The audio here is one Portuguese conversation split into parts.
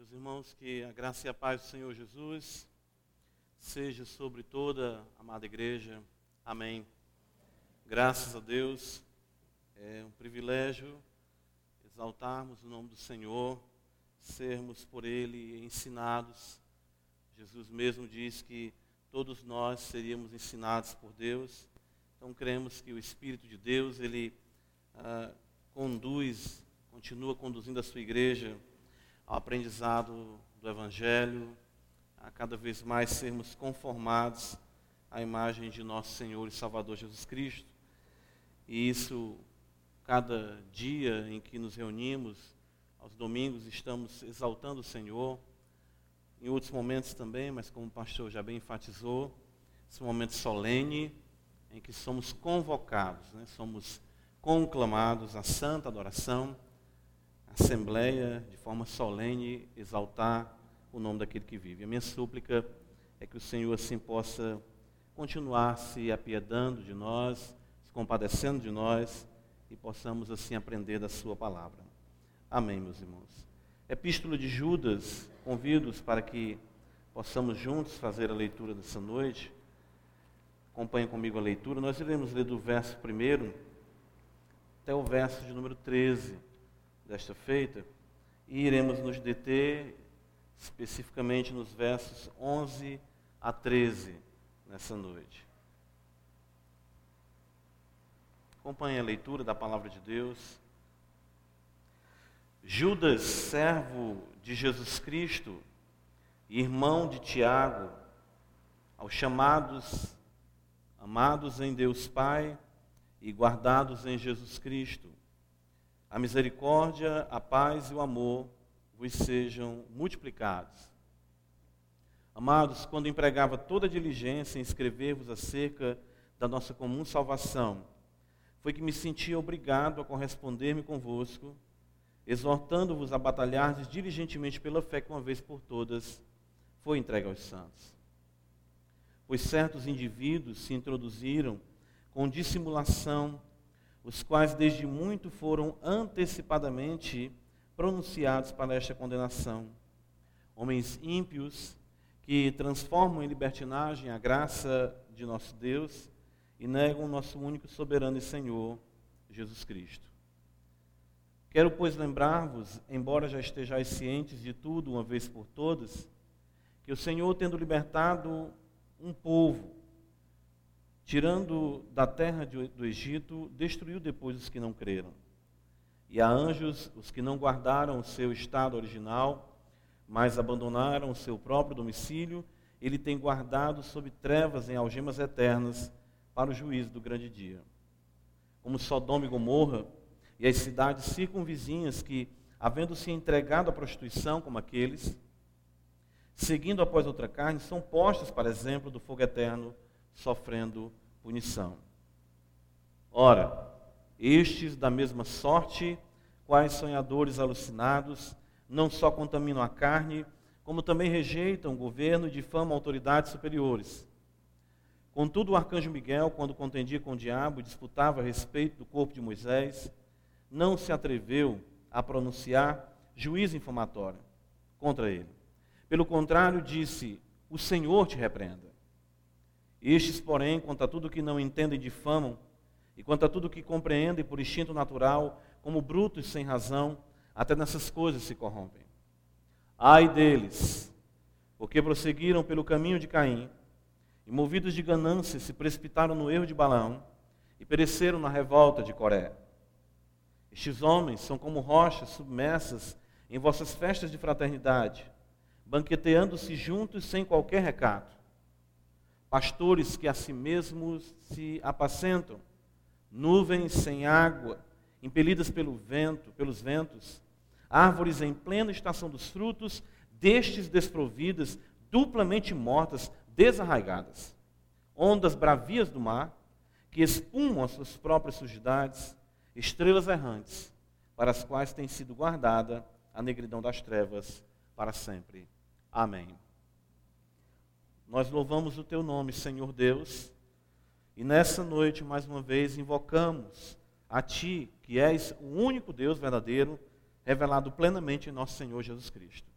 Meus irmãos, que a graça e a paz do Senhor Jesus seja sobre toda a amada igreja. Amém. Graças a Deus, é um privilégio exaltarmos o nome do Senhor, sermos por Ele ensinados. Jesus mesmo diz que todos nós seríamos ensinados por Deus. Então cremos que o Espírito de Deus, Ele ah, conduz, continua conduzindo a sua igreja ao aprendizado do Evangelho, a cada vez mais sermos conformados à imagem de nosso Senhor e Salvador Jesus Cristo. E isso, cada dia em que nos reunimos, aos domingos, estamos exaltando o Senhor. Em outros momentos também, mas como o pastor já bem enfatizou, esse momento solene em que somos convocados, né? somos conclamados à santa adoração assembleia, de forma solene, exaltar o nome daquele que vive. A minha súplica é que o Senhor assim possa continuar se apiedando de nós, se compadecendo de nós e possamos assim aprender da sua palavra. Amém, meus irmãos. Epístola de Judas, convido-os para que possamos juntos fazer a leitura dessa noite. Acompanhe comigo a leitura. Nós iremos ler do verso primeiro até o verso de número 13 desta feita e iremos nos deter especificamente nos versos 11 a 13 nessa noite. Acompanhe a leitura da palavra de Deus. Judas, servo de Jesus Cristo, irmão de Tiago, aos chamados, amados em Deus Pai e guardados em Jesus Cristo, a misericórdia, a paz e o amor vos sejam multiplicados. Amados, quando empregava toda a diligência em escrever-vos acerca da nossa comum salvação, foi que me sentia obrigado a corresponder-me convosco, exortando-vos a batalhardes diligentemente pela fé que uma vez por todas foi entregue aos santos. Pois certos indivíduos se introduziram com dissimulação os quais desde muito foram antecipadamente pronunciados para esta condenação. Homens ímpios que transformam em libertinagem a graça de nosso Deus e negam o nosso único soberano e Senhor, Jesus Cristo. Quero, pois, lembrar-vos, embora já estejais cientes de tudo uma vez por todas, que o Senhor, tendo libertado um povo tirando da terra do Egito, destruiu depois os que não creram. E a anjos, os que não guardaram o seu estado original, mas abandonaram o seu próprio domicílio, ele tem guardado sob trevas em algemas eternas para o juízo do grande dia. Como Sodoma e Gomorra e as cidades circunvizinhas que, havendo se entregado à prostituição como aqueles, seguindo após outra carne, são postas, para exemplo, do fogo eterno, sofrendo punição. Ora, estes da mesma sorte, quais sonhadores alucinados, não só contaminam a carne, como também rejeitam o governo e difamam autoridades superiores. Contudo, o arcanjo Miguel, quando contendia com o diabo e disputava a respeito do corpo de Moisés, não se atreveu a pronunciar juízo infamatório contra ele. Pelo contrário, disse: O Senhor te repreenda. Estes, porém, quanto a tudo que não entendem, difamam, e quanto a tudo que compreendem por instinto natural, como brutos sem razão, até nessas coisas se corrompem. Ai deles, porque prosseguiram pelo caminho de Caim, e movidos de ganância se precipitaram no erro de Balaão, e pereceram na revolta de Coré. Estes homens são como rochas submersas em vossas festas de fraternidade, banqueteando-se juntos sem qualquer recato pastores que a si mesmos se apacentam, nuvens sem água, impelidas pelo vento, pelos ventos, árvores em plena estação dos frutos, destes desprovidas, duplamente mortas, desarraigadas, ondas bravias do mar, que espumam as suas próprias sujidades, estrelas errantes, para as quais tem sido guardada a negridão das trevas para sempre. Amém. Nós louvamos o teu nome, Senhor Deus, e nessa noite, mais uma vez, invocamos a ti, que és o único Deus verdadeiro, revelado plenamente em nosso Senhor Jesus Cristo.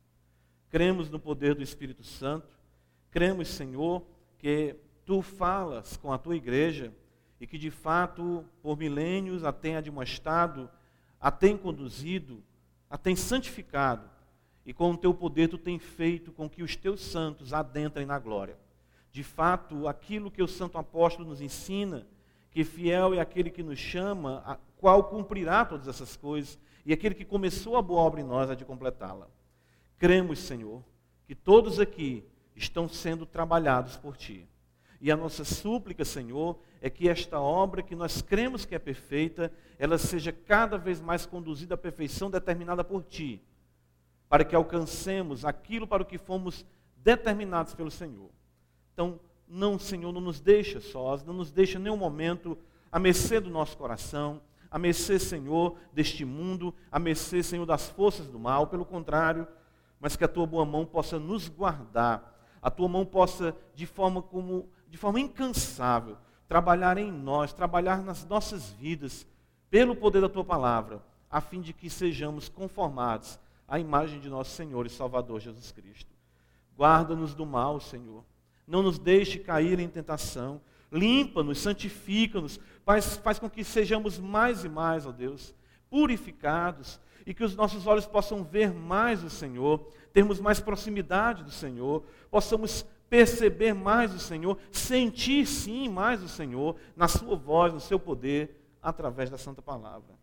cremos no poder do Espírito Santo, cremos, Senhor, que tu falas com a tua igreja e que de fato, por milênios, a tem admoestado, a tem conduzido, a tem santificado, e com o teu poder tu tem feito com que os teus santos adentrem na glória. De fato, aquilo que o santo apóstolo nos ensina, que fiel é aquele que nos chama, a qual cumprirá todas essas coisas, e aquele que começou a boa obra em nós, é de completá-la. Cremos, Senhor, que todos aqui estão sendo trabalhados por Ti. E a nossa súplica, Senhor, é que esta obra que nós cremos que é perfeita, ela seja cada vez mais conduzida à perfeição determinada por Ti, para que alcancemos aquilo para o que fomos determinados pelo Senhor. Então, não, Senhor, não nos deixa sós, não nos deixa nenhum momento a mercê do nosso coração, a mercê, Senhor, deste mundo, a mercê, Senhor, das forças do mal, pelo contrário, mas que a tua boa mão possa nos guardar, a tua mão possa, de forma como, de forma incansável, trabalhar em nós, trabalhar nas nossas vidas, pelo poder da tua palavra, a fim de que sejamos conformados à imagem de nosso Senhor e Salvador Jesus Cristo. Guarda-nos do mal, Senhor. Não nos deixe cair em tentação. Limpa-nos, santifica-nos, faz, faz com que sejamos mais e mais, ó Deus, purificados e que os nossos olhos possam ver mais o Senhor, termos mais proximidade do Senhor, possamos perceber mais o Senhor, sentir sim mais o Senhor, na Sua voz, no Seu poder, através da Santa Palavra.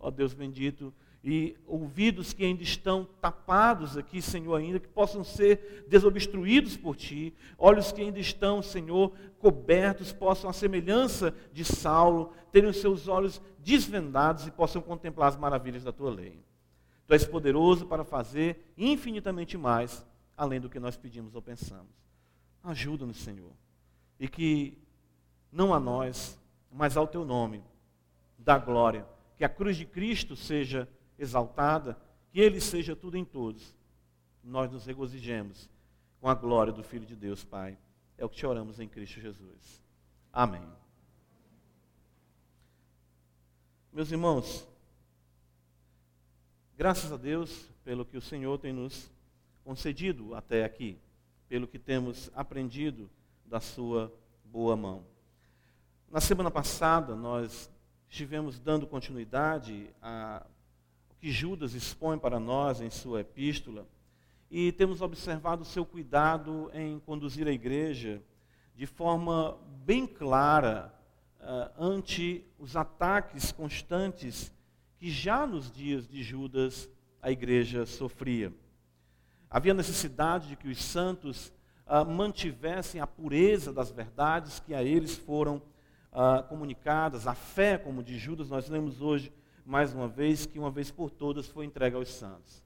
Ó Deus bendito, e ouvidos que ainda estão tapados aqui, Senhor, ainda que possam ser desobstruídos por Ti, olhos que ainda estão, Senhor, cobertos, possam, a semelhança de Saulo, terem os seus olhos desvendados e possam contemplar as maravilhas da Tua lei. Tu és poderoso para fazer infinitamente mais, além do que nós pedimos ou pensamos. Ajuda-nos, Senhor, e que não a nós, mas ao Teu nome, da glória, que a cruz de Cristo seja exaltada, que Ele seja tudo em todos. Nós nos regozijemos com a glória do Filho de Deus, Pai. É o que te oramos em Cristo Jesus. Amém. Meus irmãos, graças a Deus pelo que o Senhor tem nos concedido até aqui, pelo que temos aprendido da Sua boa mão. Na semana passada, nós estivemos dando continuidade a que Judas expõe para nós em sua epístola, e temos observado o seu cuidado em conduzir a igreja de forma bem clara uh, ante os ataques constantes que já nos dias de Judas a igreja sofria. Havia necessidade de que os santos uh, mantivessem a pureza das verdades que a eles foram uh, comunicadas, a fé, como de Judas, nós lemos hoje mais uma vez, que uma vez por todas foi entregue aos santos.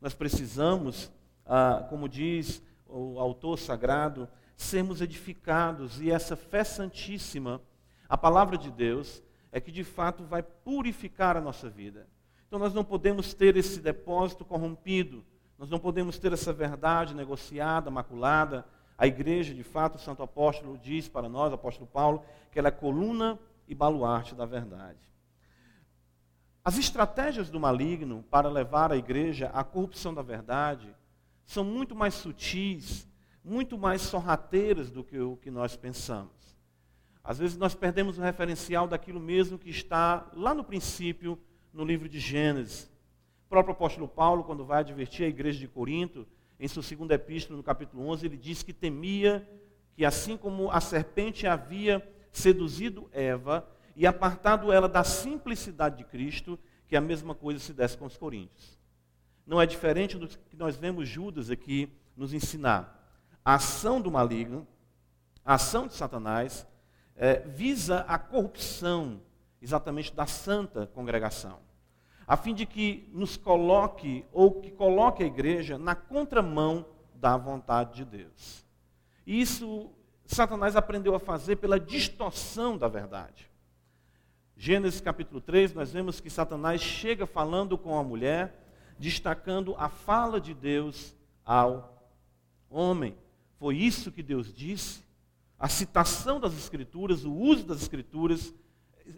Nós precisamos, ah, como diz o autor sagrado, sermos edificados e essa fé santíssima, a palavra de Deus, é que de fato vai purificar a nossa vida. Então nós não podemos ter esse depósito corrompido, nós não podemos ter essa verdade negociada, maculada. A igreja, de fato, o Santo Apóstolo diz para nós, o apóstolo Paulo, que ela é coluna e baluarte da verdade. As estratégias do maligno para levar a igreja à corrupção da verdade são muito mais sutis, muito mais sorrateiras do que o que nós pensamos. Às vezes nós perdemos o referencial daquilo mesmo que está lá no princípio, no livro de Gênesis. O próprio apóstolo Paulo, quando vai advertir a igreja de Corinto, em sua segunda epístola, no capítulo 11, ele diz que temia que, assim como a serpente havia seduzido Eva, e apartado ela da simplicidade de Cristo, que a mesma coisa se desse com os coríntios. Não é diferente do que nós vemos Judas aqui nos ensinar. A ação do maligno, a ação de Satanás, é, visa a corrupção exatamente da santa congregação, a fim de que nos coloque, ou que coloque a igreja na contramão da vontade de Deus. E isso Satanás aprendeu a fazer pela distorção da verdade. Gênesis capítulo 3, nós vemos que Satanás chega falando com a mulher, destacando a fala de Deus ao homem. Foi isso que Deus disse. A citação das Escrituras, o uso das Escrituras,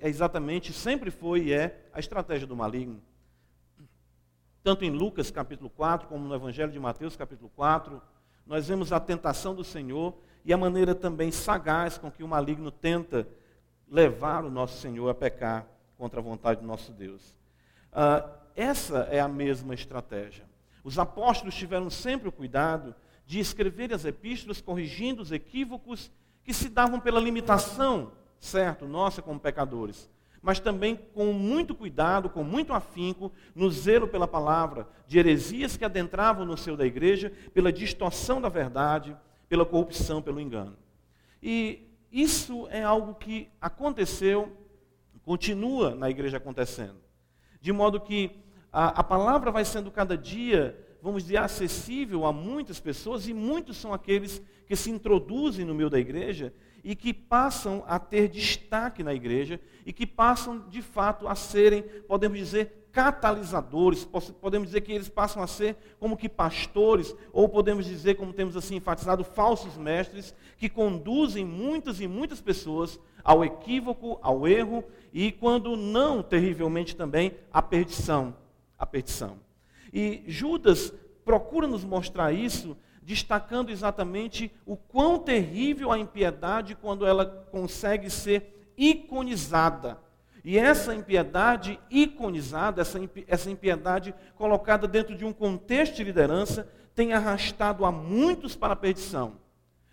é exatamente, sempre foi e é a estratégia do maligno. tanto em Lucas capítulo 4, como no Evangelho de Mateus capítulo 4, nós vemos a tentação do Senhor e a maneira também sagaz com que o maligno tenta levar o nosso Senhor a pecar contra a vontade do nosso Deus. Uh, essa é a mesma estratégia. Os apóstolos tiveram sempre o cuidado de escrever as epístolas corrigindo os equívocos que se davam pela limitação, certo, nossa como pecadores, mas também com muito cuidado, com muito afinco, no zelo pela palavra, de heresias que adentravam no seio da igreja, pela distorção da verdade, pela corrupção, pelo engano. E isso é algo que aconteceu, continua na igreja acontecendo. De modo que a, a palavra vai sendo cada dia vamos dizer, acessível a muitas pessoas, e muitos são aqueles que se introduzem no meio da igreja e que passam a ter destaque na igreja e que passam, de fato, a serem, podemos dizer, catalisadores, podemos dizer que eles passam a ser como que pastores, ou podemos dizer, como temos assim enfatizado, falsos mestres, que conduzem muitas e muitas pessoas ao equívoco, ao erro e, quando não, terrivelmente também, à perdição. À perdição. E Judas procura nos mostrar isso, destacando exatamente o quão terrível a impiedade quando ela consegue ser iconizada. E essa impiedade iconizada, essa, essa impiedade colocada dentro de um contexto de liderança, tem arrastado a muitos para a perdição.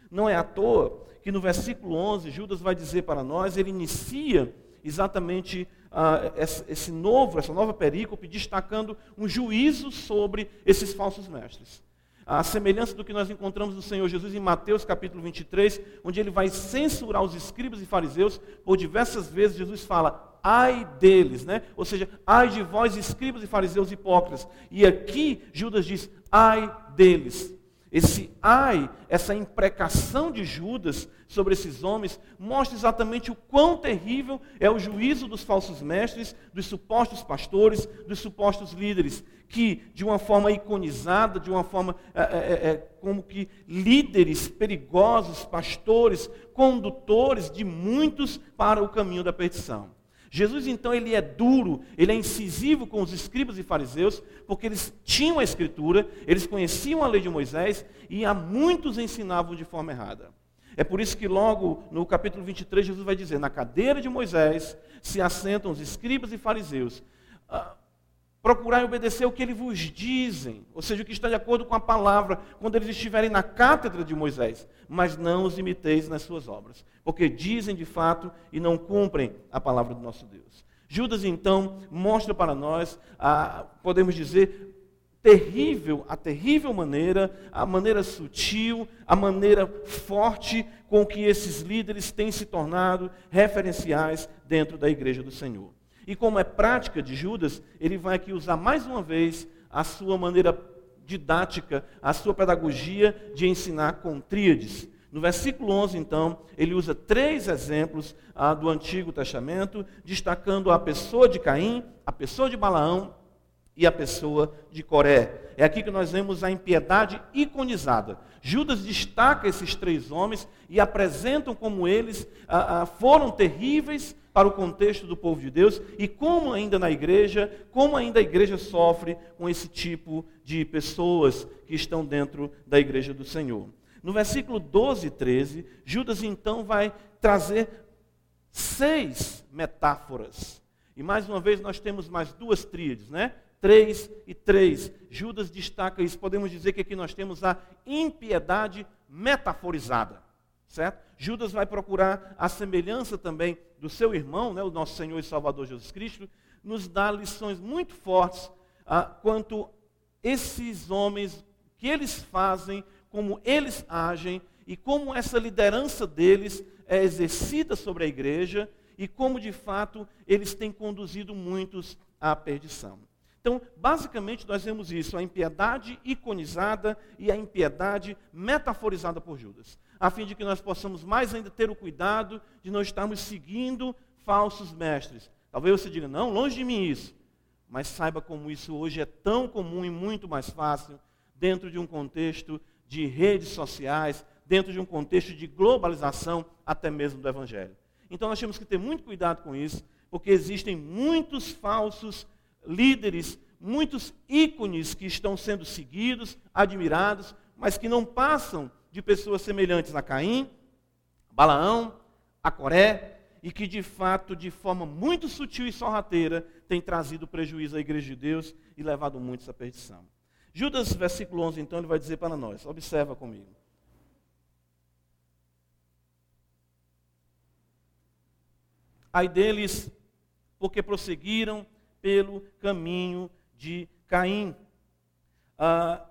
Não é à toa que no versículo 11, Judas vai dizer para nós, ele inicia exatamente ah, esse novo, essa nova perícope, destacando um juízo sobre esses falsos mestres. A semelhança do que nós encontramos no Senhor Jesus em Mateus capítulo 23, onde ele vai censurar os escribas e fariseus, por diversas vezes Jesus fala, ai deles, né? Ou seja, ai de vós, escribas e fariseus hipócritas. E aqui Judas diz, ai deles. Esse ai, essa imprecação de Judas sobre esses homens, mostra exatamente o quão terrível é o juízo dos falsos mestres, dos supostos pastores, dos supostos líderes, que, de uma forma iconizada, de uma forma é, é, é, como que líderes perigosos, pastores, condutores de muitos para o caminho da perdição. Jesus então ele é duro, ele é incisivo com os escribas e fariseus, porque eles tinham a escritura, eles conheciam a lei de Moisés e a muitos ensinavam de forma errada. É por isso que logo no capítulo 23 Jesus vai dizer: Na cadeira de Moisés se assentam os escribas e fariseus. Procurai obedecer o que eles vos dizem, ou seja, o que está de acordo com a palavra, quando eles estiverem na cátedra de Moisés, mas não os imiteis nas suas obras, porque dizem de fato e não cumprem a palavra do nosso Deus. Judas então mostra para nós, a, podemos dizer, terrível, a terrível maneira, a maneira sutil, a maneira forte com que esses líderes têm se tornado referenciais dentro da igreja do Senhor. E como é prática de Judas, ele vai aqui usar mais uma vez a sua maneira didática, a sua pedagogia de ensinar com tríades. No versículo 11, então, ele usa três exemplos ah, do Antigo Testamento, destacando a pessoa de Caim, a pessoa de Balaão e a pessoa de Coré. É aqui que nós vemos a impiedade iconizada. Judas destaca esses três homens e apresentam como eles ah, ah, foram terríveis para o contexto do povo de Deus e como ainda na igreja, como ainda a igreja sofre com esse tipo de pessoas que estão dentro da igreja do Senhor. No versículo 12 e 13, Judas então vai trazer seis metáforas. E mais uma vez nós temos mais duas tríades, né? Três e três. Judas destaca isso. Podemos dizer que aqui nós temos a impiedade metaforizada certo? Judas vai procurar a semelhança também do seu irmão, né, o nosso Senhor e Salvador Jesus Cristo, nos dá lições muito fortes ah, quanto esses homens, que eles fazem, como eles agem e como essa liderança deles é exercida sobre a igreja e como de fato eles têm conduzido muitos à perdição. Então, basicamente, nós vemos isso: a impiedade iconizada e a impiedade metaforizada por Judas a fim de que nós possamos mais ainda ter o cuidado de não estarmos seguindo falsos mestres. Talvez você diga, não, longe de mim isso. Mas saiba como isso hoje é tão comum e muito mais fácil dentro de um contexto de redes sociais, dentro de um contexto de globalização, até mesmo do Evangelho. Então nós temos que ter muito cuidado com isso, porque existem muitos falsos líderes, muitos ícones que estão sendo seguidos, admirados, mas que não passam de pessoas semelhantes a Caim, Balaão, a Coré, e que de fato, de forma muito sutil e sorrateira, tem trazido prejuízo à igreja de Deus e levado muitos à perdição. Judas, versículo 11, então, ele vai dizer para nós: observa comigo. Ai deles, porque prosseguiram pelo caminho de Caim. Ah,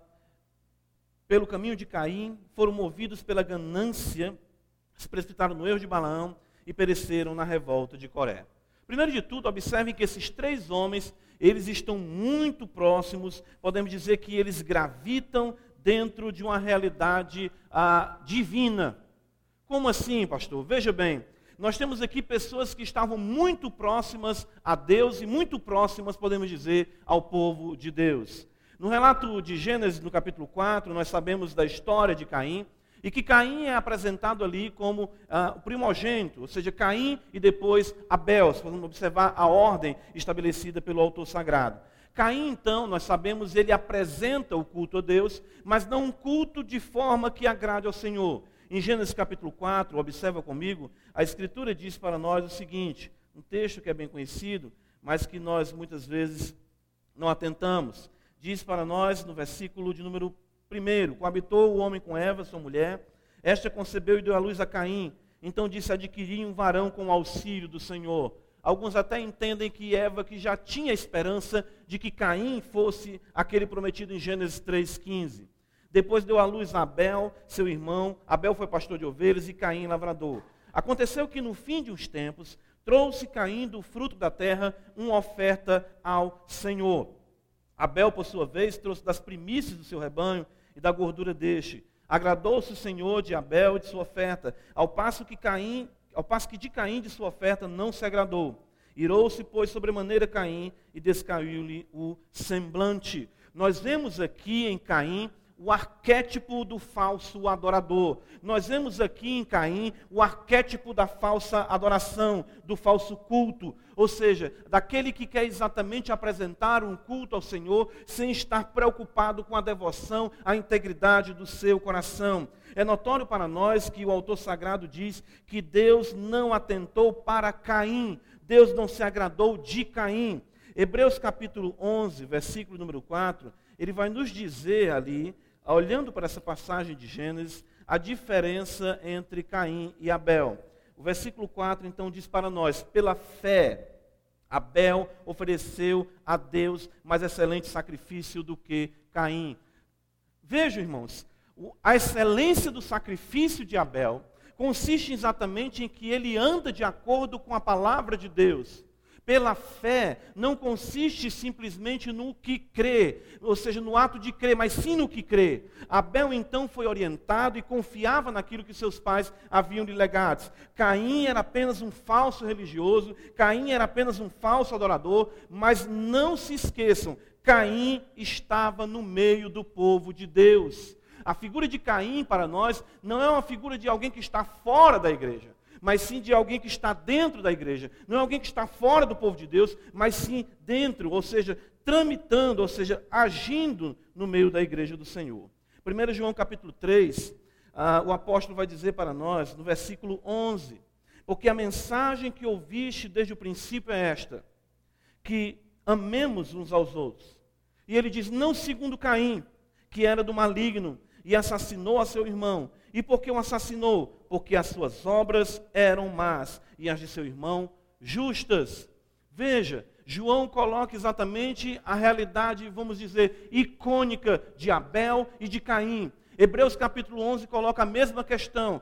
pelo caminho de Caim, foram movidos pela ganância, se precipitaram no erro de Balaão e pereceram na revolta de Coré. Primeiro de tudo, observem que esses três homens, eles estão muito próximos, podemos dizer que eles gravitam dentro de uma realidade ah, divina. Como assim, pastor? Veja bem, nós temos aqui pessoas que estavam muito próximas a Deus e muito próximas, podemos dizer, ao povo de Deus. No relato de Gênesis, no capítulo 4, nós sabemos da história de Caim, e que Caim é apresentado ali como ah, o primogênito, ou seja, Caim e depois Abel, se formos observar a ordem estabelecida pelo autor sagrado. Caim, então, nós sabemos, ele apresenta o culto a Deus, mas não um culto de forma que agrade ao Senhor. Em Gênesis capítulo 4, observa comigo, a Escritura diz para nós o seguinte: um texto que é bem conhecido, mas que nós muitas vezes não atentamos. Diz para nós no versículo de número Primeiro, coabitou o homem com Eva, sua mulher. Esta concebeu e deu à luz a Caim. Então disse: Adquiri um varão com o auxílio do Senhor. Alguns até entendem que Eva que já tinha esperança de que Caim fosse aquele prometido em Gênesis 3,15. Depois deu à luz Abel, seu irmão. Abel foi pastor de ovelhas e Caim lavrador. Aconteceu que no fim de uns tempos, trouxe Caim do fruto da terra uma oferta ao Senhor. Abel, por sua vez, trouxe das primícias do seu rebanho e da gordura deste. Agradou-se o Senhor de Abel e de sua oferta, ao passo que Caim, ao passo que de Caim de sua oferta não se agradou. Irou-se, pois, sobremaneira Caim e descaiu-lhe o semblante. Nós vemos aqui em Caim o arquétipo do falso adorador. Nós vemos aqui em Caim o arquétipo da falsa adoração, do falso culto, ou seja, daquele que quer exatamente apresentar um culto ao Senhor sem estar preocupado com a devoção, a integridade do seu coração. É notório para nós que o autor sagrado diz que Deus não atentou para Caim, Deus não se agradou de Caim. Hebreus capítulo 11, versículo número 4, ele vai nos dizer ali olhando para essa passagem de Gênesis, a diferença entre Caim e Abel. O versículo 4 então diz para nós: pela fé, Abel ofereceu a Deus mais excelente sacrifício do que Caim. Vejam, irmãos, a excelência do sacrifício de Abel consiste exatamente em que ele anda de acordo com a palavra de Deus. Pela fé não consiste simplesmente no que crê, ou seja, no ato de crer, mas sim no que crê. Abel então foi orientado e confiava naquilo que seus pais haviam lhe legado. Caim era apenas um falso religioso, Caim era apenas um falso adorador, mas não se esqueçam, Caim estava no meio do povo de Deus. A figura de Caim para nós não é uma figura de alguém que está fora da igreja mas sim de alguém que está dentro da igreja. Não é alguém que está fora do povo de Deus, mas sim dentro, ou seja, tramitando, ou seja, agindo no meio da igreja do Senhor. 1 João capítulo 3, ah, o apóstolo vai dizer para nós, no versículo 11: Porque a mensagem que ouviste desde o princípio é esta, que amemos uns aos outros. E ele diz: Não segundo Caim, que era do maligno e assassinou a seu irmão. E por que o assassinou? Porque as suas obras eram más e as de seu irmão justas. Veja, João coloca exatamente a realidade, vamos dizer, icônica de Abel e de Caim. Hebreus capítulo 11 coloca a mesma questão.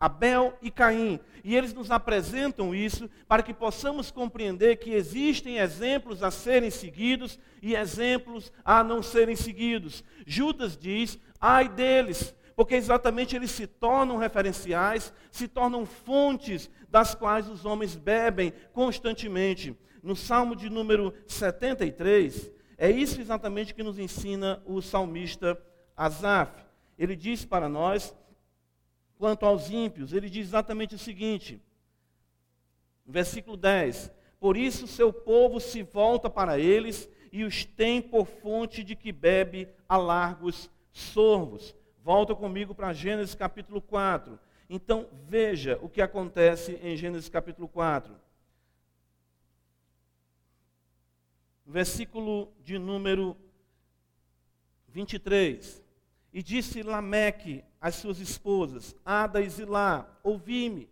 Abel e Caim. E eles nos apresentam isso para que possamos compreender que existem exemplos a serem seguidos e exemplos a não serem seguidos. Judas diz: ai deles, porque exatamente eles se tornam referenciais, se tornam fontes das quais os homens bebem constantemente. No Salmo de número 73, é isso exatamente que nos ensina o salmista Asaf. Ele diz para nós, quanto aos ímpios, ele diz exatamente o seguinte, versículo 10: Por isso seu povo se volta para eles e os tem por fonte de que bebe a largos sorvos. Volta comigo para Gênesis capítulo 4. Então, veja o que acontece em Gênesis capítulo 4. Versículo de número 23. E disse Lameque às suas esposas, Ada e Zilá, ouvi-me.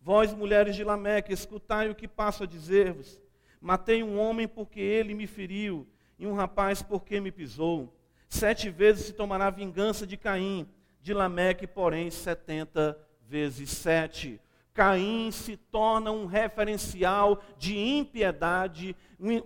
Vós, mulheres de Lameque, escutai o que passo a dizer-vos. Matei um homem porque ele me feriu, e um rapaz porque me pisou. Sete vezes se tomará vingança de Caim, de Lameque, porém, setenta vezes sete. Caim se torna um referencial de impiedade,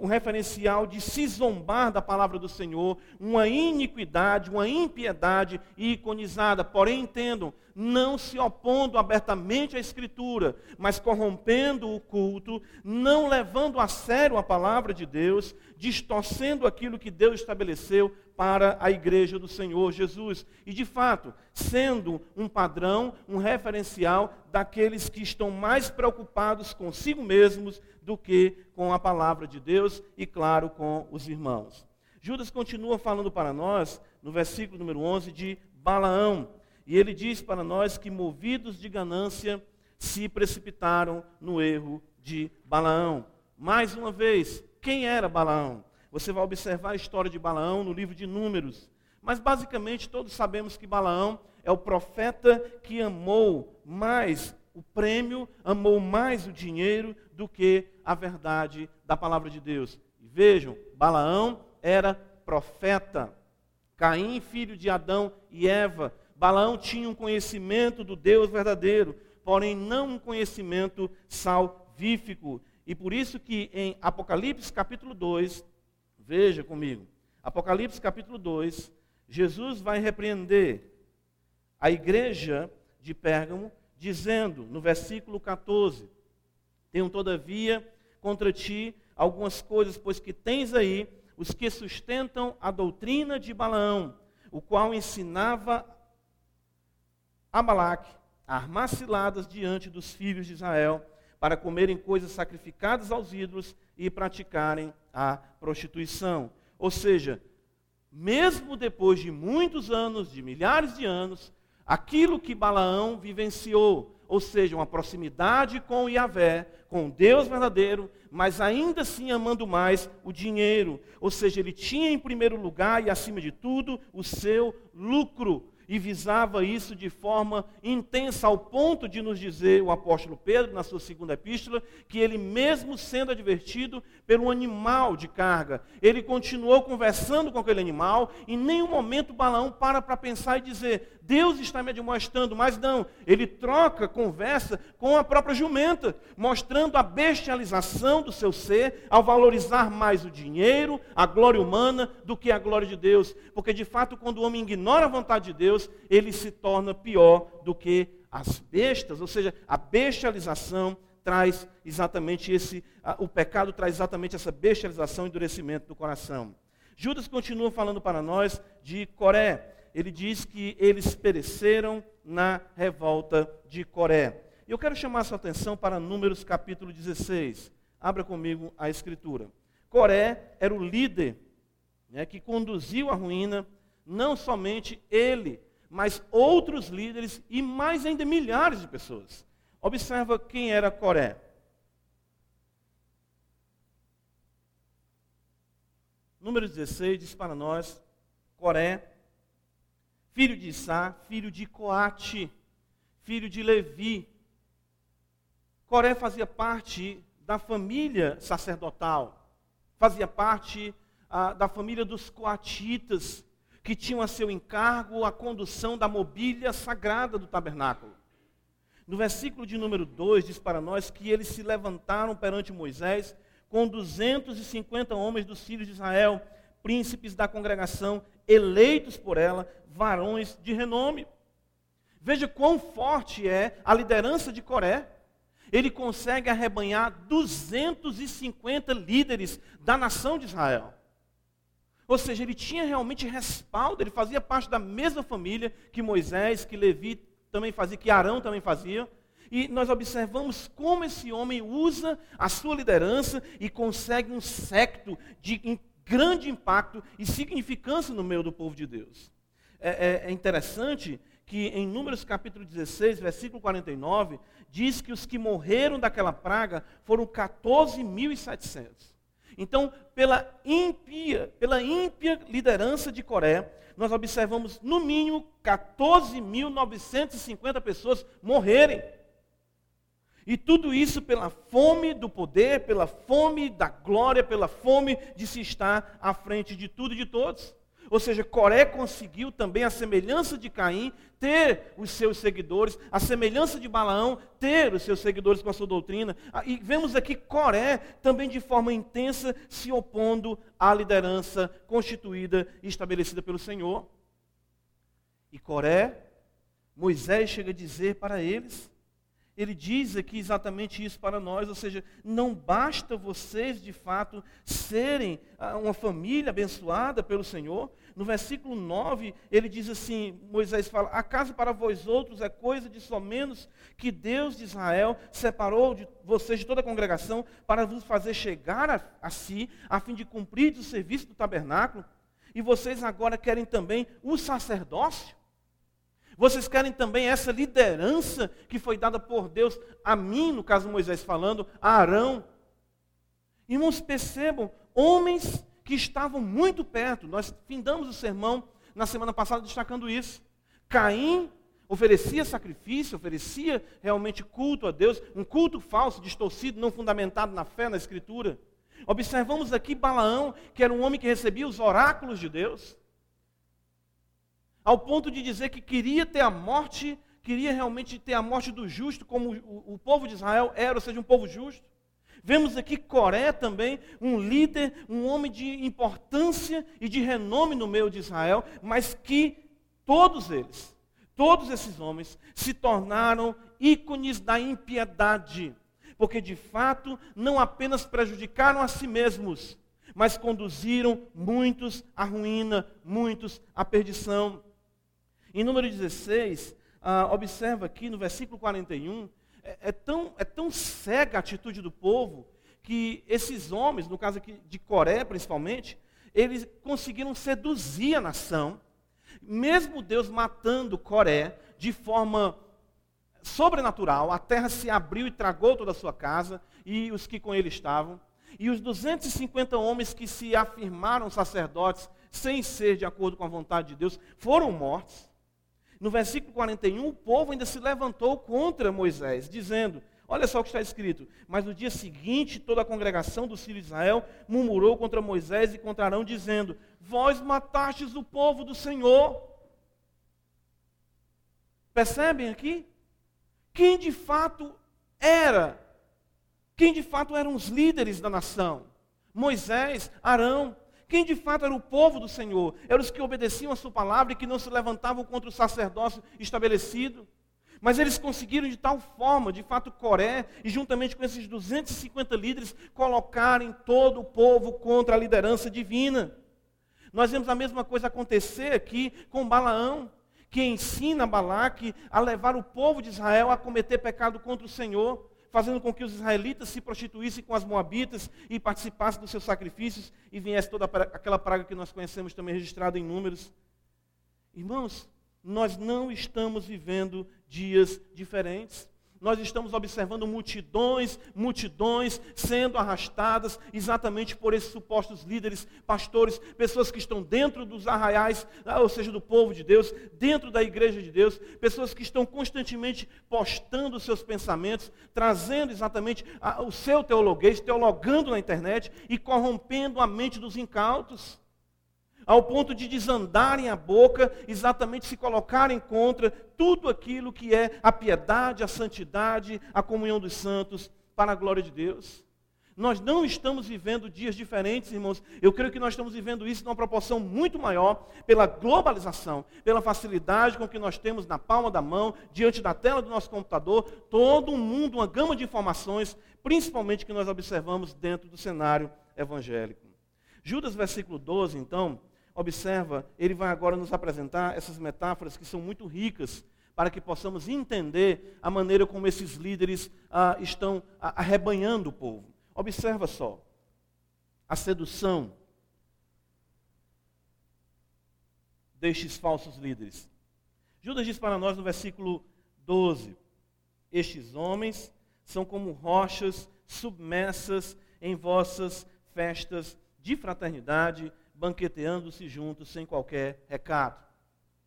um referencial de se zombar da palavra do Senhor, uma iniquidade, uma impiedade iconizada. Porém, entendam, não se opondo abertamente à Escritura, mas corrompendo o culto, não levando a sério a palavra de Deus, distorcendo aquilo que Deus estabeleceu para a igreja do Senhor Jesus. E de fato, sendo um padrão, um referencial daqueles que estão mais preocupados consigo mesmos do que com a palavra de Deus e, claro, com os irmãos. Judas continua falando para nós, no versículo número 11, de Balaão. E ele diz para nós que, movidos de ganância, se precipitaram no erro de Balaão. Mais uma vez, quem era Balaão? Você vai observar a história de Balaão no livro de Números. Mas basicamente todos sabemos que Balaão é o profeta que amou mais o prêmio, amou mais o dinheiro do que a verdade da palavra de Deus. E vejam, Balaão era profeta. Caim, filho de Adão e Eva. Balaão tinha um conhecimento do Deus verdadeiro, porém não um conhecimento salvífico. E por isso que em Apocalipse capítulo 2, Veja comigo. Apocalipse capítulo 2, Jesus vai repreender a igreja de Pérgamo, dizendo no versículo 14: Tenho todavia contra ti algumas coisas, pois que tens aí os que sustentam a doutrina de Balaão, o qual ensinava a Balaque a armar ciladas diante dos filhos de Israel, para comerem coisas sacrificadas aos ídolos e praticarem a prostituição. Ou seja, mesmo depois de muitos anos, de milhares de anos, aquilo que Balaão vivenciou, ou seja, uma proximidade com Yahvé, com Deus verdadeiro, mas ainda assim amando mais o dinheiro. Ou seja, ele tinha em primeiro lugar e acima de tudo o seu lucro e visava isso de forma intensa, ao ponto de nos dizer o apóstolo Pedro, na sua segunda epístola, que ele, mesmo sendo advertido pelo animal de carga, ele continuou conversando com aquele animal, e em nenhum momento Balaão para para pensar e dizer: Deus está me admoestando, mas não, ele troca conversa com a própria jumenta, mostrando a bestialização do seu ser ao valorizar mais o dinheiro, a glória humana, do que a glória de Deus. Porque de fato, quando o homem ignora a vontade de Deus, ele se torna pior do que as bestas, ou seja, a bestialização traz exatamente esse, o pecado traz exatamente essa bestialização e endurecimento do coração. Judas continua falando para nós de Coré ele diz que eles pereceram na revolta de Coré. Eu quero chamar sua atenção para Números capítulo 16. Abra comigo a escritura. Coré era o líder né, que conduziu a ruína, não somente ele, mas outros líderes e mais ainda milhares de pessoas. Observa quem era Coré. Número 16 diz para nós: Coré filho de Sá, filho de Coate, filho de Levi. Coré fazia parte da família sacerdotal, fazia parte ah, da família dos coatitas, que tinham a seu encargo a condução da mobília sagrada do tabernáculo. No versículo de número 2 diz para nós que eles se levantaram perante Moisés com 250 homens dos filhos de Israel, príncipes da congregação, eleitos por ela, varões de renome. Veja quão forte é a liderança de Coré. Ele consegue arrebanhar 250 líderes da nação de Israel. Ou seja, ele tinha realmente respaldo, ele fazia parte da mesma família que Moisés, que Levi também fazia, que Arão também fazia. E nós observamos como esse homem usa a sua liderança e consegue um secto de grande impacto e significância no meio do povo de Deus. É, é, é interessante que em Números capítulo 16, versículo 49, diz que os que morreram daquela praga foram 14.700. Então, pela ímpia, pela ímpia liderança de Coré, nós observamos no mínimo 14.950 pessoas morrerem. E tudo isso pela fome do poder, pela fome da glória, pela fome de se estar à frente de tudo e de todos. Ou seja, Coré conseguiu também, a semelhança de Caim, ter os seus seguidores, a semelhança de Balaão, ter os seus seguidores com a sua doutrina. Ah, e vemos aqui Coré também de forma intensa se opondo à liderança constituída e estabelecida pelo Senhor. E Coré, Moisés chega a dizer para eles: ele diz aqui exatamente isso para nós, ou seja, não basta vocês de fato serem ah, uma família abençoada pelo Senhor. No versículo 9, ele diz assim: Moisés fala: Acaso para vós outros é coisa de somenos que Deus de Israel separou de vocês de toda a congregação para vos fazer chegar a, a si, a fim de cumprir o serviço do tabernáculo? E vocês agora querem também o sacerdócio? Vocês querem também essa liderança que foi dada por Deus a mim, no caso Moisés falando, a Arão. Irmãos, percebam, homens que estavam muito perto. Nós findamos o sermão na semana passada destacando isso. Caim oferecia sacrifício, oferecia realmente culto a Deus, um culto falso, distorcido, não fundamentado na fé, na Escritura. Observamos aqui Balaão, que era um homem que recebia os oráculos de Deus ao ponto de dizer que queria ter a morte, queria realmente ter a morte do justo, como o, o povo de Israel era, ou seja, um povo justo. Vemos aqui Coré também, um líder, um homem de importância e de renome no meio de Israel, mas que todos eles, todos esses homens, se tornaram ícones da impiedade, porque de fato não apenas prejudicaram a si mesmos, mas conduziram muitos à ruína, muitos à perdição. Em número 16, ah, observa aqui no versículo 41, é, é, tão, é tão cega a atitude do povo que esses homens, no caso aqui de Coré principalmente, eles conseguiram seduzir a nação, mesmo Deus matando Coré de forma sobrenatural, a terra se abriu e tragou toda a sua casa e os que com ele estavam. E os 250 homens que se afirmaram sacerdotes sem ser de acordo com a vontade de Deus foram mortos. No versículo 41, o povo ainda se levantou contra Moisés, dizendo: Olha só o que está escrito. Mas no dia seguinte, toda a congregação dos filhos de Israel murmurou contra Moisés e contra Arão, dizendo: Vós matastes o povo do Senhor. Percebem aqui? Quem de fato era? Quem de fato eram os líderes da nação? Moisés, Arão, quem de fato era o povo do Senhor? Eram os que obedeciam a sua palavra e que não se levantavam contra o sacerdócio estabelecido. Mas eles conseguiram de tal forma, de fato, Coré, e juntamente com esses 250 líderes, colocarem todo o povo contra a liderança divina. Nós vemos a mesma coisa acontecer aqui com Balaão, que ensina Balaque a levar o povo de Israel a cometer pecado contra o Senhor fazendo com que os israelitas se prostituíssem com as moabitas e participassem dos seus sacrifícios e viesse toda aquela praga que nós conhecemos também registrada em números. Irmãos, nós não estamos vivendo dias diferentes nós estamos observando multidões, multidões sendo arrastadas exatamente por esses supostos líderes, pastores, pessoas que estão dentro dos arraiais, ah, ou seja, do povo de Deus, dentro da igreja de Deus, pessoas que estão constantemente postando os seus pensamentos, trazendo exatamente o seu teologuês, teologando na internet e corrompendo a mente dos incautos ao ponto de desandarem a boca, exatamente se colocarem contra tudo aquilo que é a piedade, a santidade, a comunhão dos santos, para a glória de Deus. Nós não estamos vivendo dias diferentes, irmãos. Eu creio que nós estamos vivendo isso numa proporção muito maior pela globalização, pela facilidade com que nós temos na palma da mão, diante da tela do nosso computador, todo um mundo, uma gama de informações, principalmente que nós observamos dentro do cenário evangélico. Judas, versículo 12, então, observa, ele vai agora nos apresentar essas metáforas que são muito ricas para que possamos entender a maneira como esses líderes ah, estão ah, arrebanhando o povo. Observa só, a sedução destes falsos líderes. Judas diz para nós no versículo 12: Estes homens são como rochas submersas em vossas festas de fraternidade, banqueteando-se juntos sem qualquer recado.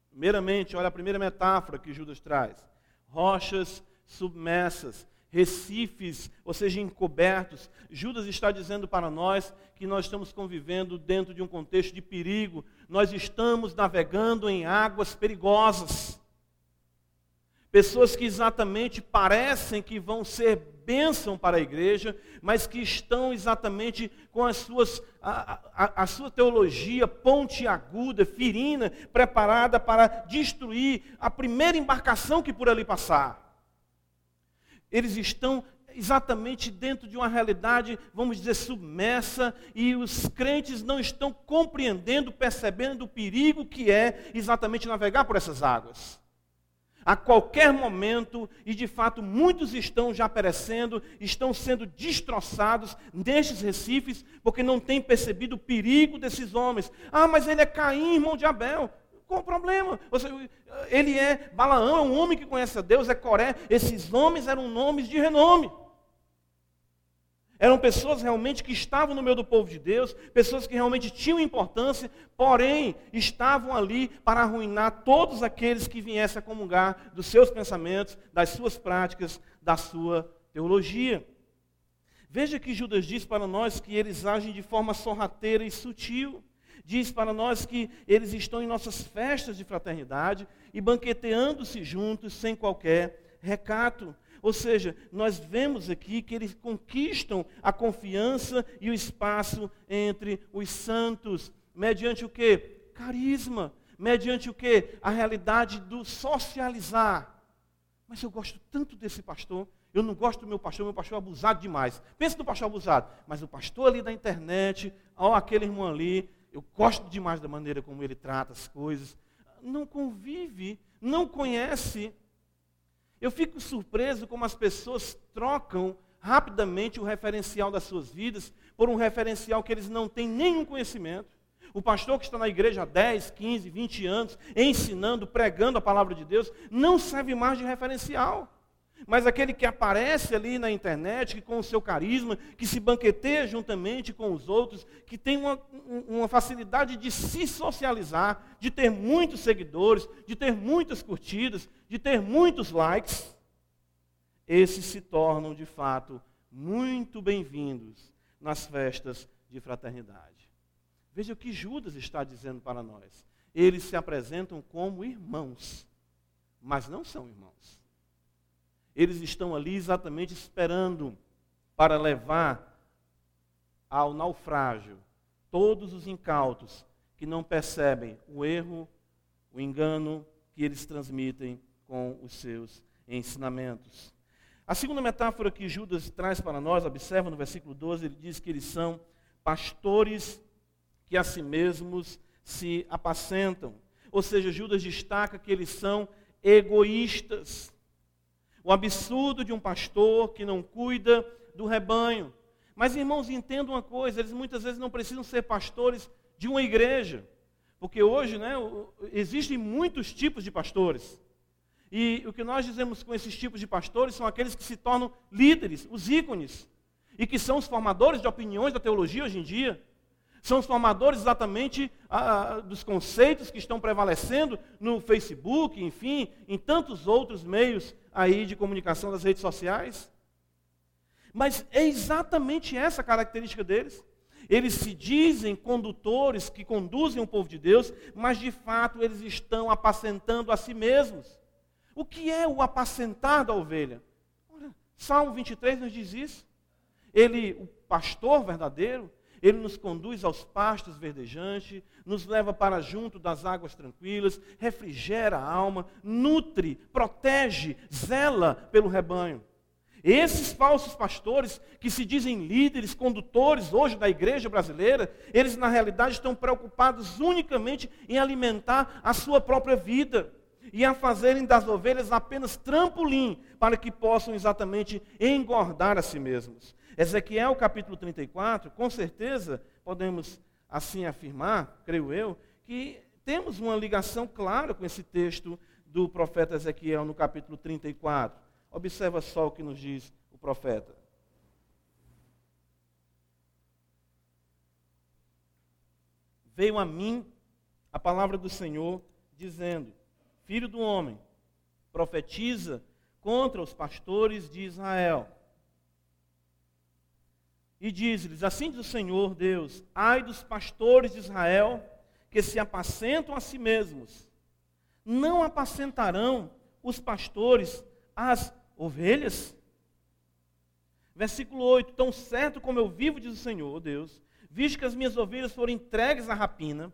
Primeiramente, olha a primeira metáfora que Judas traz: rochas submersas, recifes, ou seja, encobertos. Judas está dizendo para nós que nós estamos convivendo dentro de um contexto de perigo, nós estamos navegando em águas perigosas. Pessoas que exatamente parecem que vão ser bênção para a igreja, mas que estão exatamente com as suas, a, a, a sua teologia pontiaguda, firina, preparada para destruir a primeira embarcação que por ali passar. Eles estão exatamente dentro de uma realidade, vamos dizer, submersa, e os crentes não estão compreendendo, percebendo o perigo que é exatamente navegar por essas águas. A qualquer momento, e de fato muitos estão já perecendo, estão sendo destroçados nestes recifes, porque não têm percebido o perigo desses homens. Ah, mas ele é Caim, irmão de Abel. Qual o problema? Ele é Balaão, é um homem que conhece a Deus, é Coré. Esses homens eram nomes de renome. Eram pessoas realmente que estavam no meio do povo de Deus, pessoas que realmente tinham importância, porém estavam ali para arruinar todos aqueles que viessem a comungar dos seus pensamentos, das suas práticas, da sua teologia. Veja que Judas diz para nós que eles agem de forma sorrateira e sutil diz para nós que eles estão em nossas festas de fraternidade e banqueteando-se juntos sem qualquer recato. Ou seja, nós vemos aqui que eles conquistam a confiança e o espaço entre os santos, mediante o que? Carisma, mediante o que? A realidade do socializar. Mas eu gosto tanto desse pastor, eu não gosto do meu pastor, meu pastor é abusado demais. Pensa no pastor abusado, mas o pastor ali da internet, ó, aquele irmão ali, eu gosto demais da maneira como ele trata as coisas. Não convive, não conhece. Eu fico surpreso como as pessoas trocam rapidamente o referencial das suas vidas por um referencial que eles não têm nenhum conhecimento. O pastor que está na igreja há 10, 15, 20 anos, ensinando, pregando a palavra de Deus, não serve mais de referencial. Mas aquele que aparece ali na internet, que com o seu carisma, que se banqueteia juntamente com os outros, que tem uma, uma facilidade de se socializar, de ter muitos seguidores, de ter muitas curtidas, de ter muitos likes, esses se tornam de fato muito bem-vindos nas festas de fraternidade. Veja o que Judas está dizendo para nós. Eles se apresentam como irmãos, mas não são irmãos. Eles estão ali exatamente esperando para levar ao naufrágio todos os incautos que não percebem o erro, o engano que eles transmitem com os seus ensinamentos. A segunda metáfora que Judas traz para nós, observa no versículo 12, ele diz que eles são pastores que a si mesmos se apacentam. Ou seja, Judas destaca que eles são egoístas. O absurdo de um pastor que não cuida do rebanho. Mas, irmãos, entendam uma coisa: eles muitas vezes não precisam ser pastores de uma igreja. Porque hoje né, existem muitos tipos de pastores. E o que nós dizemos com esses tipos de pastores são aqueles que se tornam líderes, os ícones, e que são os formadores de opiniões da teologia hoje em dia. São os formadores exatamente dos conceitos que estão prevalecendo no Facebook, enfim, em tantos outros meios aí de comunicação das redes sociais. Mas é exatamente essa característica deles. Eles se dizem condutores que conduzem o povo de Deus, mas de fato eles estão apacentando a si mesmos. O que é o apacentar da ovelha? Salmo 23 nos diz isso. Ele, o pastor verdadeiro, ele nos conduz aos pastos verdejantes, nos leva para junto das águas tranquilas, refrigera a alma, nutre, protege, zela pelo rebanho. Esses falsos pastores, que se dizem líderes, condutores hoje da igreja brasileira, eles na realidade estão preocupados unicamente em alimentar a sua própria vida e a fazerem das ovelhas apenas trampolim para que possam exatamente engordar a si mesmos. Ezequiel capítulo 34, com certeza podemos assim afirmar, creio eu, que temos uma ligação clara com esse texto do profeta Ezequiel no capítulo 34. Observa só o que nos diz o profeta. Veio a mim a palavra do Senhor, dizendo: Filho do homem, profetiza contra os pastores de Israel. E diz-lhes: Assim diz o Senhor Deus: Ai dos pastores de Israel que se apacentam a si mesmos. Não apacentarão os pastores as ovelhas? Versículo 8: Tão certo como eu vivo, diz o Senhor Deus, visto que as minhas ovelhas foram entregues à rapina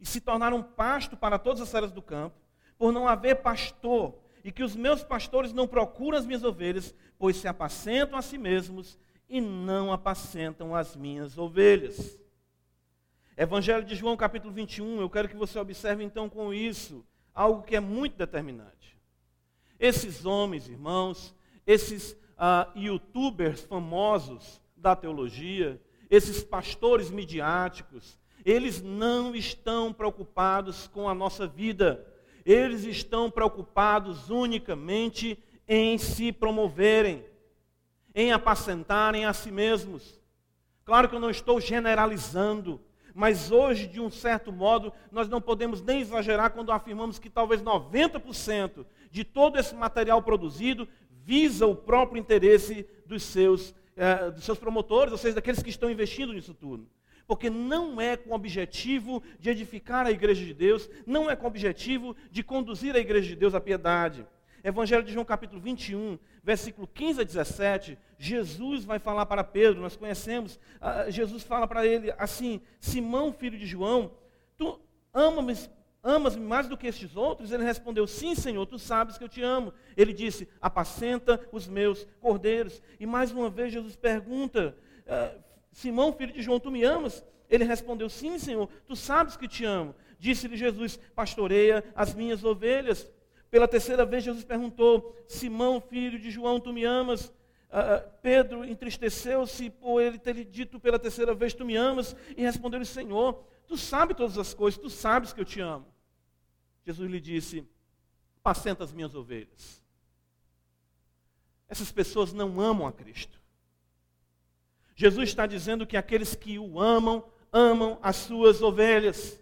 e se tornaram pasto para todas as áreas do campo, por não haver pastor, e que os meus pastores não procuram as minhas ovelhas, pois se apacentam a si mesmos e não apacentam as minhas ovelhas. Evangelho de João, capítulo 21, eu quero que você observe então com isso algo que é muito determinante. Esses homens, irmãos, esses uh, youtubers famosos da teologia, esses pastores midiáticos, eles não estão preocupados com a nossa vida, eles estão preocupados unicamente em se promoverem, em apacentarem a si mesmos. Claro que eu não estou generalizando, mas hoje, de um certo modo, nós não podemos nem exagerar quando afirmamos que talvez 90% de todo esse material produzido visa o próprio interesse dos seus, eh, dos seus promotores, ou seja, daqueles que estão investindo nisso tudo porque não é com o objetivo de edificar a igreja de Deus, não é com o objetivo de conduzir a igreja de Deus à piedade. Evangelho de João capítulo 21, versículo 15 a 17, Jesus vai falar para Pedro, nós conhecemos, uh, Jesus fala para ele assim: Simão, filho de João, tu amas-me amas mais do que estes outros? Ele respondeu: Sim, Senhor, tu sabes que eu te amo. Ele disse: Apacenta os meus cordeiros. E mais uma vez Jesus pergunta: uh, Simão, filho de João, tu me amas? Ele respondeu: Sim, Senhor, tu sabes que te amo. Disse-lhe Jesus: Pastoreia as minhas ovelhas. Pela terceira vez, Jesus perguntou: Simão, filho de João, tu me amas? Uh, Pedro entristeceu-se por ele ter lhe dito pela terceira vez: Tu me amas? E respondeu-lhe: Senhor, tu sabes todas as coisas, tu sabes que eu te amo. Jesus lhe disse: Apacenta as minhas ovelhas. Essas pessoas não amam a Cristo. Jesus está dizendo que aqueles que o amam, amam as suas ovelhas.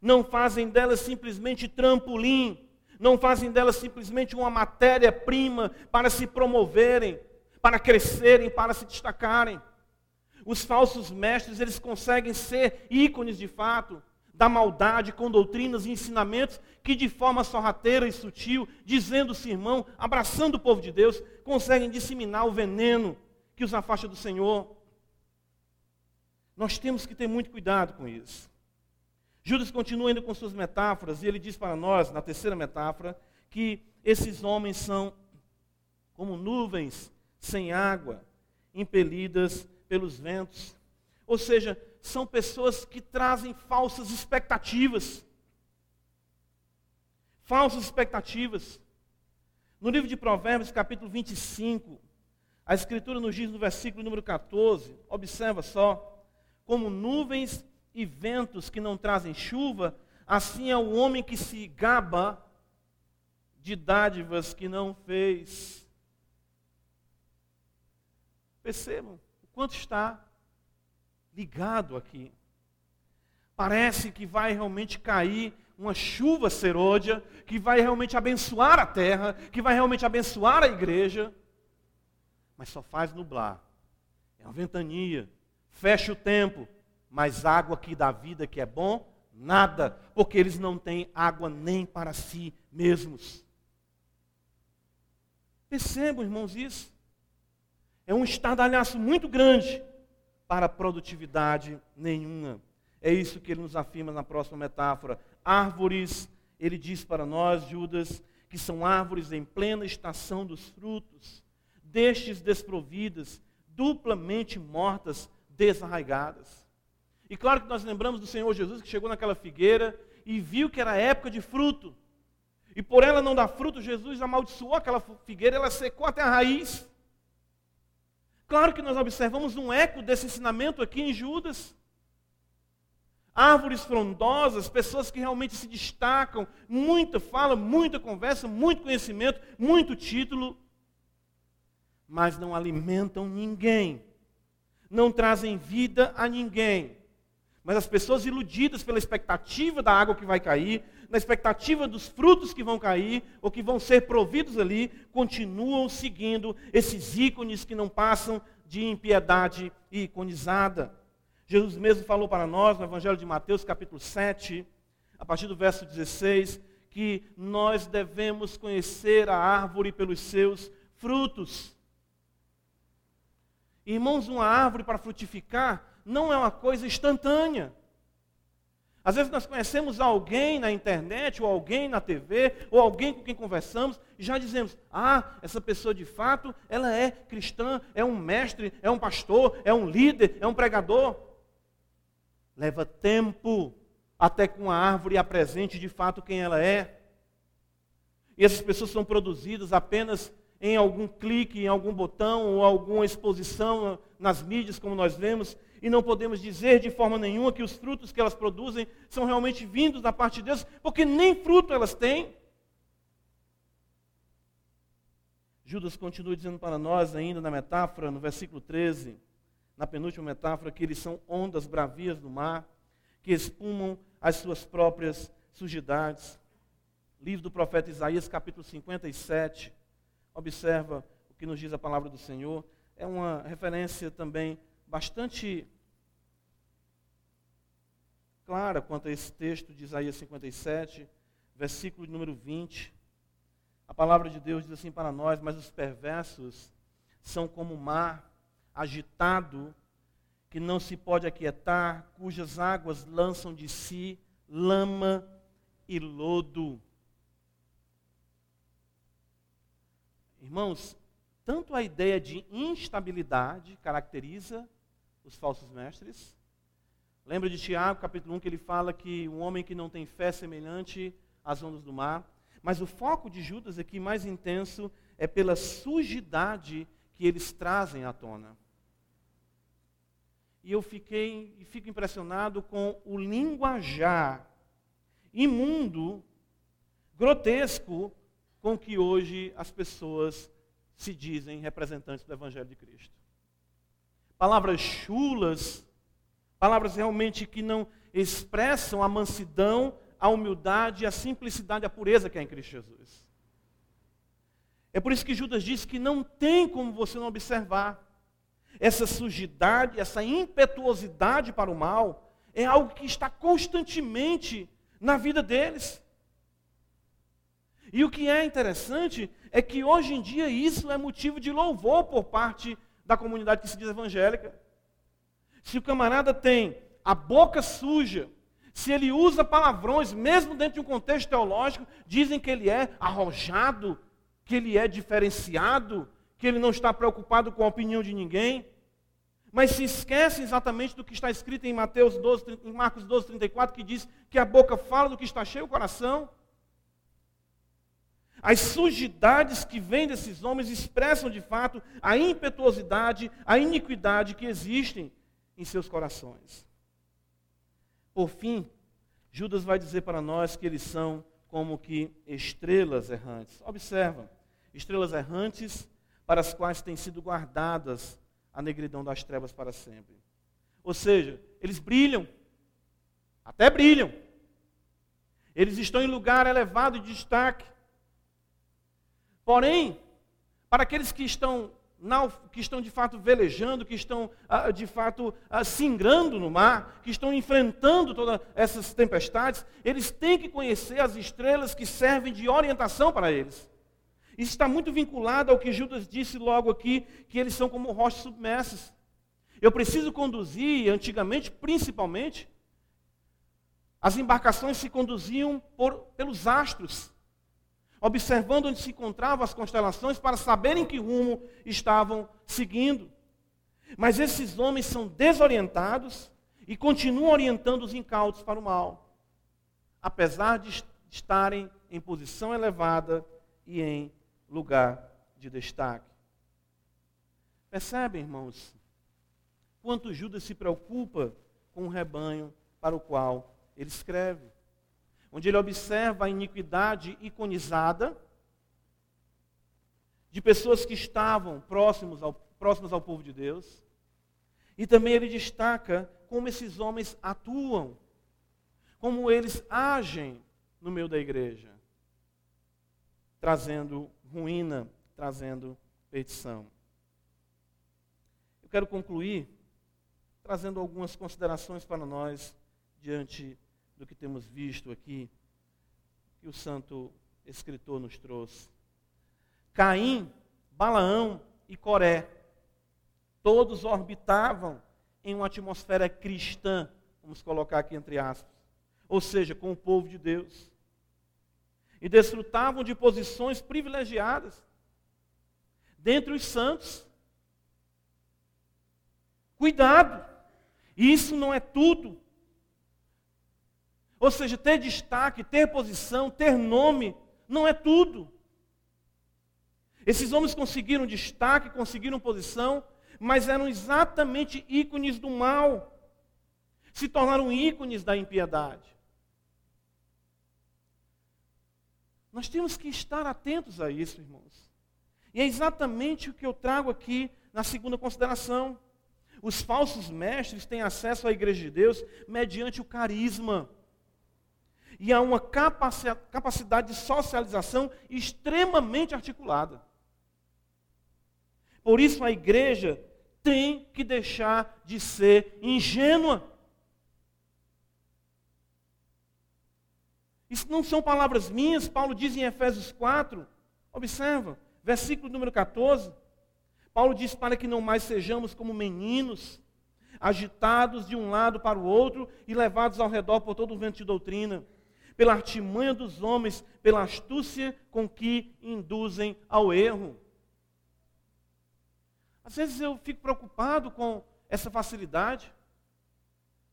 Não fazem delas simplesmente trampolim, não fazem delas simplesmente uma matéria-prima para se promoverem, para crescerem, para se destacarem. Os falsos mestres, eles conseguem ser ícones de fato da maldade com doutrinas e ensinamentos que de forma sorrateira e sutil, dizendo-se irmão, abraçando o povo de Deus, conseguem disseminar o veneno que os afasta do Senhor. Nós temos que ter muito cuidado com isso. Judas continua ainda com suas metáforas, e ele diz para nós, na terceira metáfora, que esses homens são como nuvens sem água, impelidas pelos ventos. Ou seja, são pessoas que trazem falsas expectativas. Falsas expectativas. No livro de Provérbios, capítulo 25, a Escritura nos diz no versículo número 14, observa só, como nuvens e ventos que não trazem chuva, assim é o homem que se gaba de dádivas que não fez. Percebam o quanto está ligado aqui. Parece que vai realmente cair uma chuva serôdia, que vai realmente abençoar a terra, que vai realmente abençoar a igreja mas só faz nublar. É uma ventania. Fecha o tempo, mas água que dá vida, que é bom, nada, porque eles não têm água nem para si mesmos. Percebam, irmãos, isso. É um estardalhaço muito grande para produtividade nenhuma. É isso que ele nos afirma na próxima metáfora. Árvores, ele diz para nós, Judas, que são árvores em plena estação dos frutos destes desprovidas, duplamente mortas, desarraigadas. E claro que nós lembramos do Senhor Jesus que chegou naquela figueira e viu que era época de fruto. E por ela não dar fruto, Jesus amaldiçoou aquela figueira, ela secou até a raiz. Claro que nós observamos um eco desse ensinamento aqui em Judas. árvores frondosas, pessoas que realmente se destacam, muita fala, muita conversa, muito conhecimento, muito título, mas não alimentam ninguém, não trazem vida a ninguém. Mas as pessoas iludidas pela expectativa da água que vai cair, na expectativa dos frutos que vão cair ou que vão ser providos ali, continuam seguindo esses ícones que não passam de impiedade iconizada. Jesus mesmo falou para nós no Evangelho de Mateus, capítulo 7, a partir do verso 16, que nós devemos conhecer a árvore pelos seus frutos. Irmãos, uma árvore para frutificar não é uma coisa instantânea. Às vezes nós conhecemos alguém na internet, ou alguém na TV, ou alguém com quem conversamos, e já dizemos: ah, essa pessoa de fato, ela é cristã, é um mestre, é um pastor, é um líder, é um pregador. Leva tempo até que uma árvore apresente de fato quem ela é. E essas pessoas são produzidas apenas em algum clique, em algum botão, ou alguma exposição nas mídias, como nós vemos, e não podemos dizer de forma nenhuma que os frutos que elas produzem são realmente vindos da parte de Deus, porque nem fruto elas têm. Judas continua dizendo para nós, ainda na metáfora, no versículo 13, na penúltima metáfora, que eles são ondas bravias do mar, que espumam as suas próprias sujidades. Livro do profeta Isaías, capítulo 57. Observa o que nos diz a palavra do Senhor. É uma referência também bastante clara quanto a esse texto de Isaías 57, versículo número 20. A palavra de Deus diz assim para nós: Mas os perversos são como o mar agitado, que não se pode aquietar, cujas águas lançam de si lama e lodo. Irmãos, tanto a ideia de instabilidade caracteriza os falsos mestres. Lembra de Tiago, capítulo 1, que ele fala que um homem que não tem fé é semelhante às ondas do mar. Mas o foco de Judas aqui mais intenso é pela sujidade que eles trazem à tona. E eu fiquei e fico impressionado com o linguajar imundo, grotesco, com que hoje as pessoas se dizem representantes do Evangelho de Cristo palavras chulas, palavras realmente que não expressam a mansidão, a humildade, a simplicidade, a pureza que é em Cristo Jesus. É por isso que Judas diz que não tem como você não observar essa sujidade, essa impetuosidade para o mal, é algo que está constantemente na vida deles. E o que é interessante é que hoje em dia isso é motivo de louvor por parte da comunidade que se diz evangélica. Se o camarada tem a boca suja, se ele usa palavrões, mesmo dentro de um contexto teológico, dizem que ele é arrojado, que ele é diferenciado, que ele não está preocupado com a opinião de ninguém. Mas se esquecem exatamente do que está escrito em Mateus 12, em Marcos 12, 34, que diz que a boca fala do que está cheio o coração. As sujidades que vêm desses homens expressam de fato a impetuosidade, a iniquidade que existem em seus corações. Por fim, Judas vai dizer para nós que eles são como que estrelas errantes. Observa, estrelas errantes para as quais têm sido guardadas a negridão das trevas para sempre. Ou seja, eles brilham, até brilham. Eles estão em lugar elevado de destaque. Porém, para aqueles que estão, que estão de fato velejando, que estão ah, de fato ah, singrando no mar, que estão enfrentando todas essas tempestades, eles têm que conhecer as estrelas que servem de orientação para eles. Isso está muito vinculado ao que Judas disse logo aqui, que eles são como rochas submersas. Eu preciso conduzir, antigamente, principalmente, as embarcações se conduziam por, pelos astros observando onde se encontravam as constelações para saberem que rumo estavam seguindo. Mas esses homens são desorientados e continuam orientando os incautos para o mal, apesar de estarem em posição elevada e em lugar de destaque. Percebem, irmãos, quanto Judas se preocupa com o rebanho para o qual ele escreve. Onde ele observa a iniquidade iconizada de pessoas que estavam próximos ao, próximos ao povo de Deus. E também ele destaca como esses homens atuam, como eles agem no meio da igreja, trazendo ruína, trazendo petição. Eu quero concluir trazendo algumas considerações para nós diante do que temos visto aqui, que o santo escritor nos trouxe. Caim, Balaão e Coré, todos orbitavam em uma atmosfera cristã, vamos colocar aqui entre aspas, ou seja, com o povo de Deus. E desfrutavam de posições privilegiadas dentre os santos. Cuidado! Isso não é tudo. Ou seja, ter destaque, ter posição, ter nome, não é tudo. Esses homens conseguiram destaque, conseguiram posição, mas eram exatamente ícones do mal. Se tornaram ícones da impiedade. Nós temos que estar atentos a isso, irmãos. E é exatamente o que eu trago aqui na segunda consideração. Os falsos mestres têm acesso à igreja de Deus mediante o carisma. E há uma capacidade de socialização extremamente articulada. Por isso a igreja tem que deixar de ser ingênua. Isso não são palavras minhas, Paulo diz em Efésios 4. Observa, versículo número 14. Paulo diz para que não mais sejamos como meninos, agitados de um lado para o outro e levados ao redor por todo o vento de doutrina, pela artimanha dos homens, pela astúcia com que induzem ao erro. Às vezes eu fico preocupado com essa facilidade.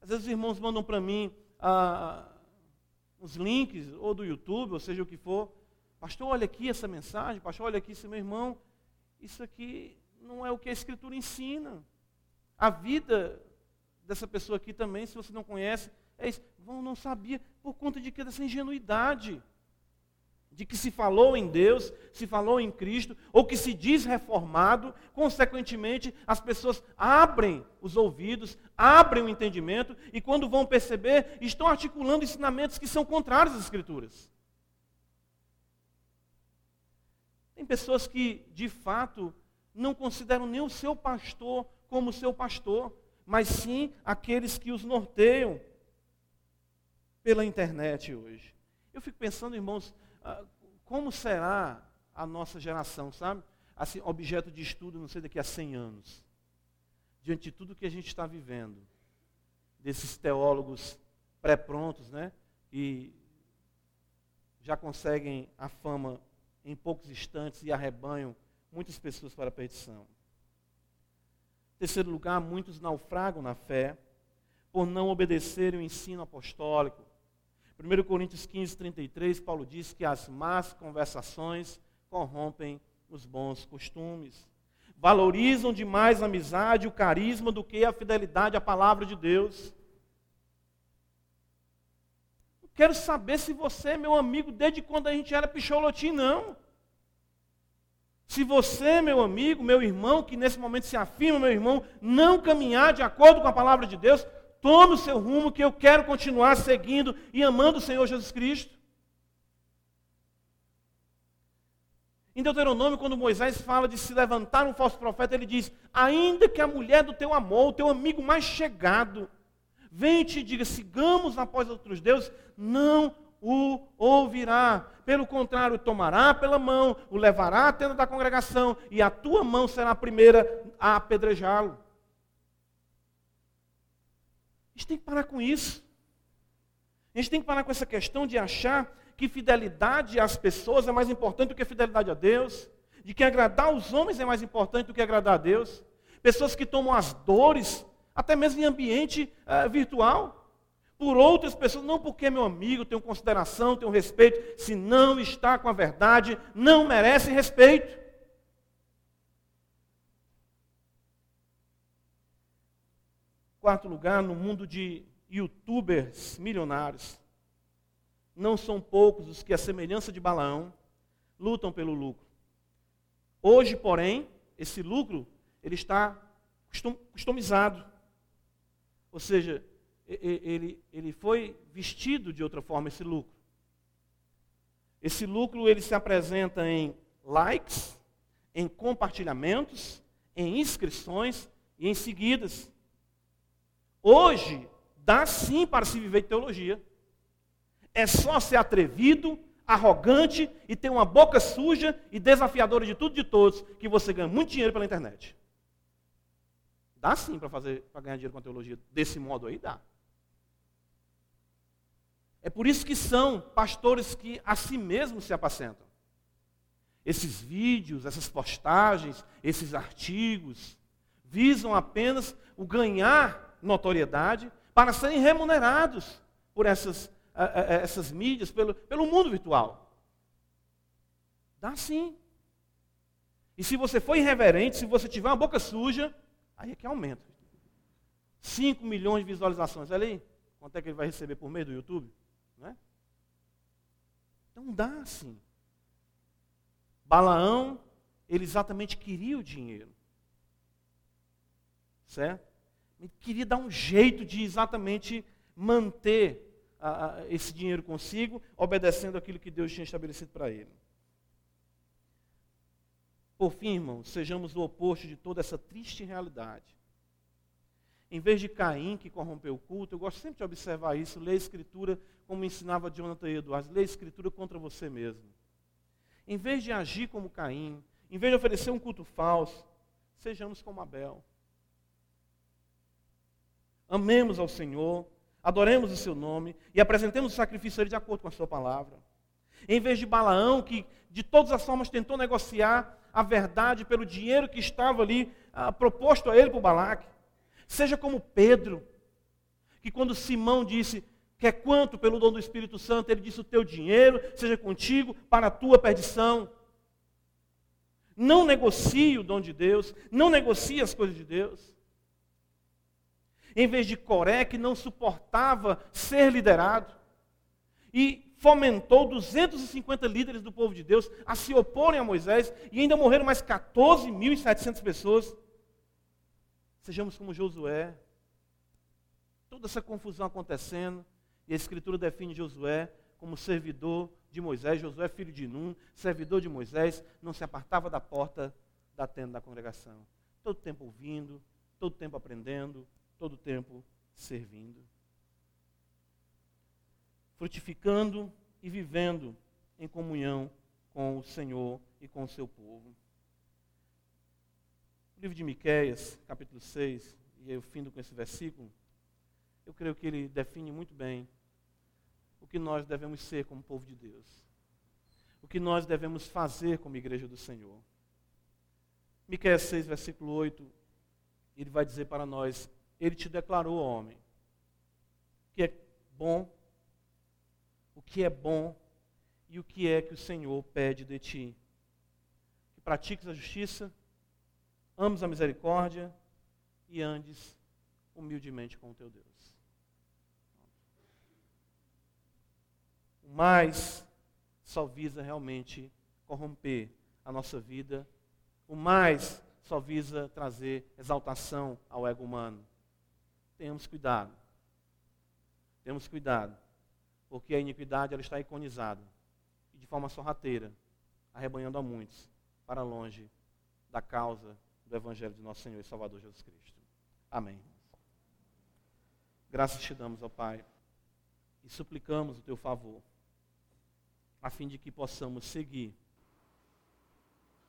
Às vezes os irmãos mandam para mim ah, os links, ou do YouTube, ou seja o que for. Pastor, olha aqui essa mensagem. Pastor, olha aqui esse meu irmão. Isso aqui não é o que a Escritura ensina. A vida dessa pessoa aqui também, se você não conhece, é isso. Não sabia, por conta de que? Dessa ingenuidade. De que se falou em Deus, se falou em Cristo, ou que se diz reformado, consequentemente, as pessoas abrem os ouvidos, abrem o entendimento, e quando vão perceber, estão articulando ensinamentos que são contrários às Escrituras. Tem pessoas que, de fato, não consideram nem o seu pastor como seu pastor, mas sim aqueles que os norteiam pela internet hoje. Eu fico pensando, irmãos, ah, como será a nossa geração, sabe? Assim, objeto de estudo, não sei, daqui a 100 anos. Diante de tudo que a gente está vivendo, desses teólogos pré-prontos, né? E já conseguem a fama em poucos instantes e arrebanham muitas pessoas para a perdição. Em terceiro lugar, muitos naufragam na fé por não obedecerem o ensino apostólico. 1 Coríntios 15, 33, Paulo diz que as más conversações corrompem os bons costumes. Valorizam demais a amizade, o carisma, do que a fidelidade à palavra de Deus. Quero saber se você meu amigo desde quando a gente era picholotim, não. Se você, meu amigo, meu irmão, que nesse momento se afirma, meu irmão, não caminhar de acordo com a palavra de Deus, tome o seu rumo, que eu quero continuar seguindo e amando o Senhor Jesus Cristo. Em Deuteronômio, quando Moisés fala de se levantar um falso profeta, ele diz: Ainda que a mulher do teu amor, o teu amigo mais chegado, venha e te diga: sigamos após outros deuses, não o ouvirá. Pelo contrário, o tomará pela mão, o levará à tenda da congregação, e a tua mão será a primeira a apedrejá-lo. A gente tem que parar com isso. A gente tem que parar com essa questão de achar que fidelidade às pessoas é mais importante do que fidelidade a Deus, de que agradar os homens é mais importante do que agradar a Deus. Pessoas que tomam as dores, até mesmo em ambiente uh, virtual por outras pessoas, não porque é meu amigo, tenho consideração, tenho respeito, se não está com a verdade, não merece respeito. Quarto lugar, no mundo de youtubers milionários. Não são poucos os que, a semelhança de Balaão, lutam pelo lucro. Hoje, porém, esse lucro ele está customizado. Ou seja, ele, ele foi vestido de outra forma, esse lucro. Esse lucro ele se apresenta em likes, em compartilhamentos, em inscrições e em seguidas. Hoje, dá sim para se viver de teologia. É só ser atrevido, arrogante e ter uma boca suja e desafiadora de tudo e de todos, que você ganha muito dinheiro pela internet. Dá sim para fazer para ganhar dinheiro com a teologia desse modo aí, dá. É por isso que são pastores que a si mesmos se apacentam. Esses vídeos, essas postagens, esses artigos, visam apenas o ganhar notoriedade para serem remunerados por essas, essas mídias, pelo, pelo mundo virtual. Dá sim. E se você for irreverente, se você tiver uma boca suja, aí é que aumenta. 5 milhões de visualizações, olha aí. Quanto é que ele vai receber por mês do YouTube? Não é? Então dá sim. Balaão, ele exatamente queria o dinheiro. Certo? Ele queria dar um jeito de exatamente manter a, a, esse dinheiro consigo, obedecendo aquilo que Deus tinha estabelecido para ele. Por fim, irmãos, sejamos o oposto de toda essa triste realidade. Em vez de Caim, que corrompeu o culto, eu gosto sempre de observar isso, ler a Escritura como ensinava Jonathan Edwards, ler a Escritura contra você mesmo. Em vez de agir como Caim, em vez de oferecer um culto falso, sejamos como Abel. Amemos ao Senhor, adoremos o seu nome e apresentemos o sacrifício a ele de acordo com a sua palavra. Em vez de Balaão, que de todas as formas tentou negociar a verdade pelo dinheiro que estava ali ah, proposto a ele por Balaque. Seja como Pedro, que quando Simão disse, quer quanto pelo dom do Espírito Santo, ele disse, o teu dinheiro seja contigo para a tua perdição. Não negocie o dom de Deus, não negocie as coisas de Deus. Em vez de Coré, que não suportava ser liderado, e fomentou 250 líderes do povo de Deus a se oporem a Moisés, e ainda morreram mais 14.700 pessoas. Sejamos como Josué. Toda essa confusão acontecendo, e a Escritura define Josué como servidor de Moisés. Josué, filho de Num, servidor de Moisés, não se apartava da porta da tenda da congregação. Todo tempo ouvindo, todo tempo aprendendo, todo tempo servindo. Frutificando e vivendo em comunhão com o Senhor e com o seu povo. O livro de Miqueias, capítulo 6, e eu findo com esse versículo, eu creio que ele define muito bem o que nós devemos ser como povo de Deus. O que nós devemos fazer como igreja do Senhor. Miqueias 6, versículo 8, ele vai dizer para nós, ele te declarou, homem, que é bom, o que é bom e o que é que o Senhor pede de ti. Que pratiques a justiça, ames a misericórdia e andes humildemente com o teu Deus. O mais só visa realmente corromper a nossa vida, o mais só visa trazer exaltação ao ego humano. Tenhamos cuidado. Temos cuidado, porque a iniquidade ela está iconizada e de forma sorrateira, arrebanhando a muitos para longe da causa do Evangelho de nosso Senhor e Salvador Jesus Cristo. Amém. Graças te damos, ó Pai, e suplicamos o teu favor, a fim de que possamos seguir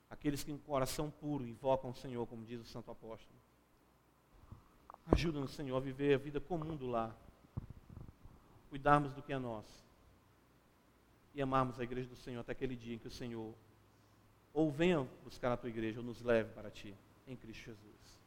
aqueles que em coração puro invocam o Senhor, como diz o Santo Apóstolo. Ajuda-nos, Senhor, a viver a vida comum do lar, cuidarmos do que é nosso e amarmos a igreja do Senhor até aquele dia em que o Senhor ou venha buscar a tua igreja ou nos leve para ti em Cristo Jesus.